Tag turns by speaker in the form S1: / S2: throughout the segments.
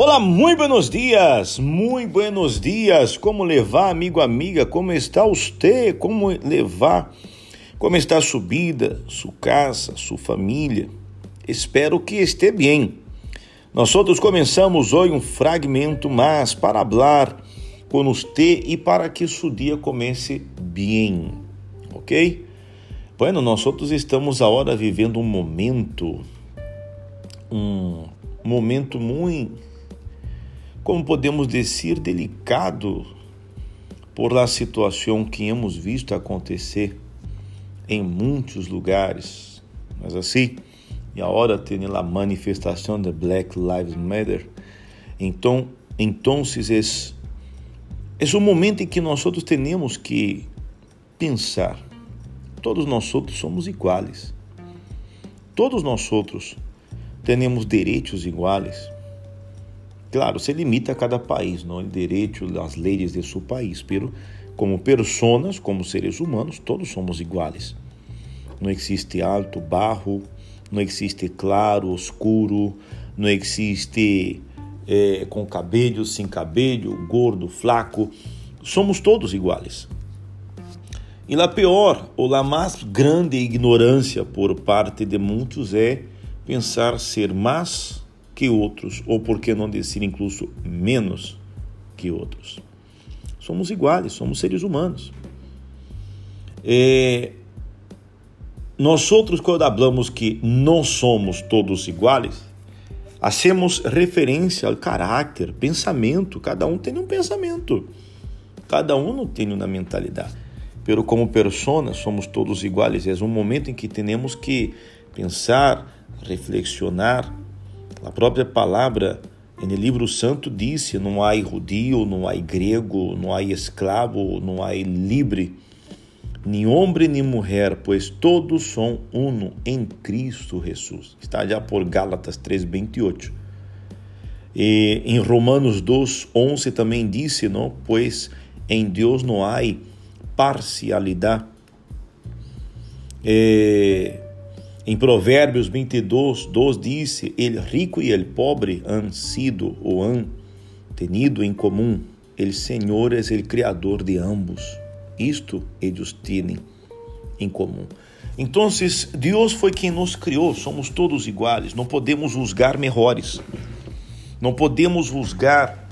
S1: Olá, muito buenos dias, muito buenos dias. Como levar, amigo, amiga? Como está você? Como levar? Como está a sua vida, sua casa, sua família? Espero que esteja bem. Nós outros começamos hoje um fragmento mais para falar com você e para que seu dia comece bem, ok? Bueno, nós outros estamos agora vivendo um momento, um momento muito como podemos dizer, delicado por la situação que hemos visto acontecer em muitos lugares. Mas assim, e agora tem a manifestação da Black Lives Matter, então, então é, é um momento em que nós outros temos que pensar. Todos nós outros somos iguais. Todos nós outros temos direitos iguais. Claro, se limita a cada país, não? O direito, as leis de seu país, pero como personas, como seres humanos, todos somos iguais. Não existe alto, barro, não existe claro, escuro, não existe é, com cabelo, sem cabelo, gordo, flaco. Somos todos iguais. E a pior, ou a mais grande ignorância por parte de muitos é pensar ser mais que outros, ou por que não dizer incluso menos que outros. Somos iguais, somos seres humanos. É, nós outros, quando falamos que não somos todos iguais, hacemos referência ao caráter, pensamento. Cada um tem um pensamento, cada um tem uma mentalidade. Pero como persona somos todos iguais. É um momento em que temos que pensar, reflexionar a própria palavra no livro santo disse: não há judio, não há grego, não há escravo, não há livre, nem homem nem mulher, pois todos são uno em Cristo Jesus. Está já por Gálatas 3:28. E em Romanos 2:11 também disse, não, pois em Deus não há parcialidade. É, em Provérbios 22, 2 disse: El rico e el pobre han sido ou han tenido em comum. El Senhor é o Criador de ambos. Isto eles têm em comum. Então, Deus foi quem nos criou, somos todos iguais, não podemos julgar melhores, não podemos julgar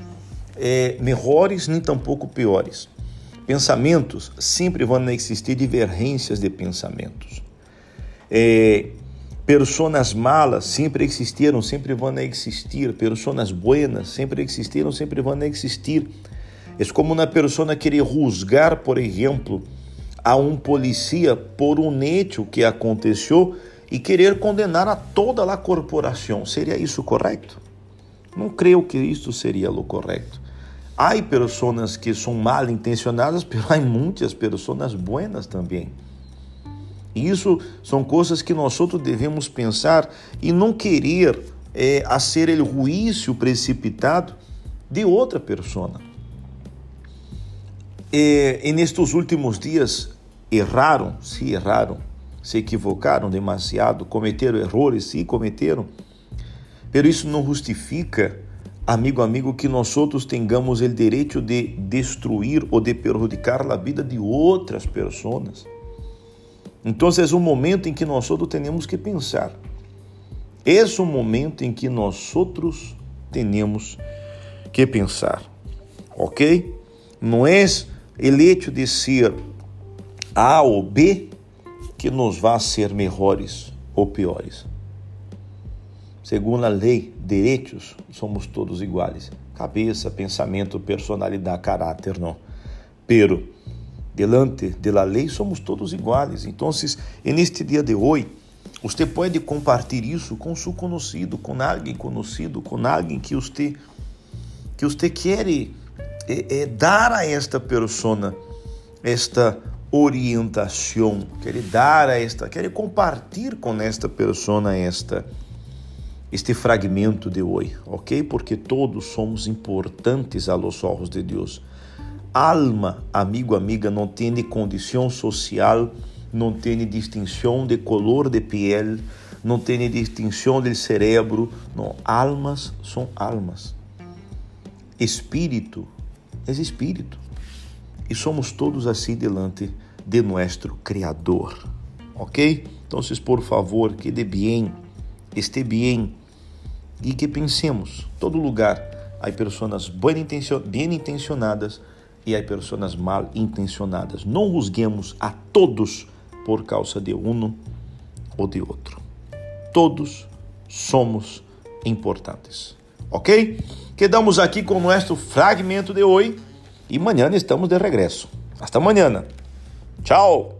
S1: é, melhores nem tampouco piores. Pensamentos sempre vão existir divergências de pensamentos. É, personas malas sempre existiram, sempre vão existir. Personas buenas sempre existiram, sempre vão existir. É como uma pessoa querer juzgar, por exemplo, a um policia por um hecho que aconteceu e querer condenar a toda a corporação. Seria isso correto? Não creio que isso seria o correto. Há pessoas que são mal intencionadas, mas há muitas pessoas buenas também. Isso são coisas que nós outros devemos pensar e não querer é, ser o juízo precipitado de outra pessoa. É, e nestes últimos dias erraram, se erraram, se equivocaram demasiado, cometeram erros, se cometeram. Pero isso não justifica, amigo, amigo, que nós outros tenhamos o direito de destruir ou de prejudicar a vida de outras pessoas. Então, é um momento em que nós outros temos que pensar. É um momento em que nós outros temos que pensar. Ok? Não é o de ser A ou B que nos vai ser melhores ou piores. Segundo a lei, direitos, somos todos iguais. Cabeça, pensamento, personalidade, caráter, não. Pero delante de la lei somos todos iguais. Então, neste dia de hoje, você pode compartilhar isso com seu conhecido, com alguém conhecido, com alguém que você que você quer é, é, dar a esta pessoa esta orientação, quer dar a esta, quer compartilhar com esta pessoa esta este fragmento de hoje, ok? Porque todos somos importantes aos olhos de Deus. Alma, amigo, amiga, não tem condição social, não tem distinção de color de pele, não tem distinção de cerebro. Não, almas são almas. espírito é espírito. E somos todos assim delante de nosso Criador. Ok? Então, por favor, que de bem, este bem e que pensemos, todo lugar há pessoas bem intencionadas e há pessoas mal intencionadas. Não juzguemos a todos por causa de um ou de outro. Todos somos importantes. Ok? Quedamos aqui com o nosso fragmento de hoje e amanhã estamos de regresso. Hasta amanhã. Tchau!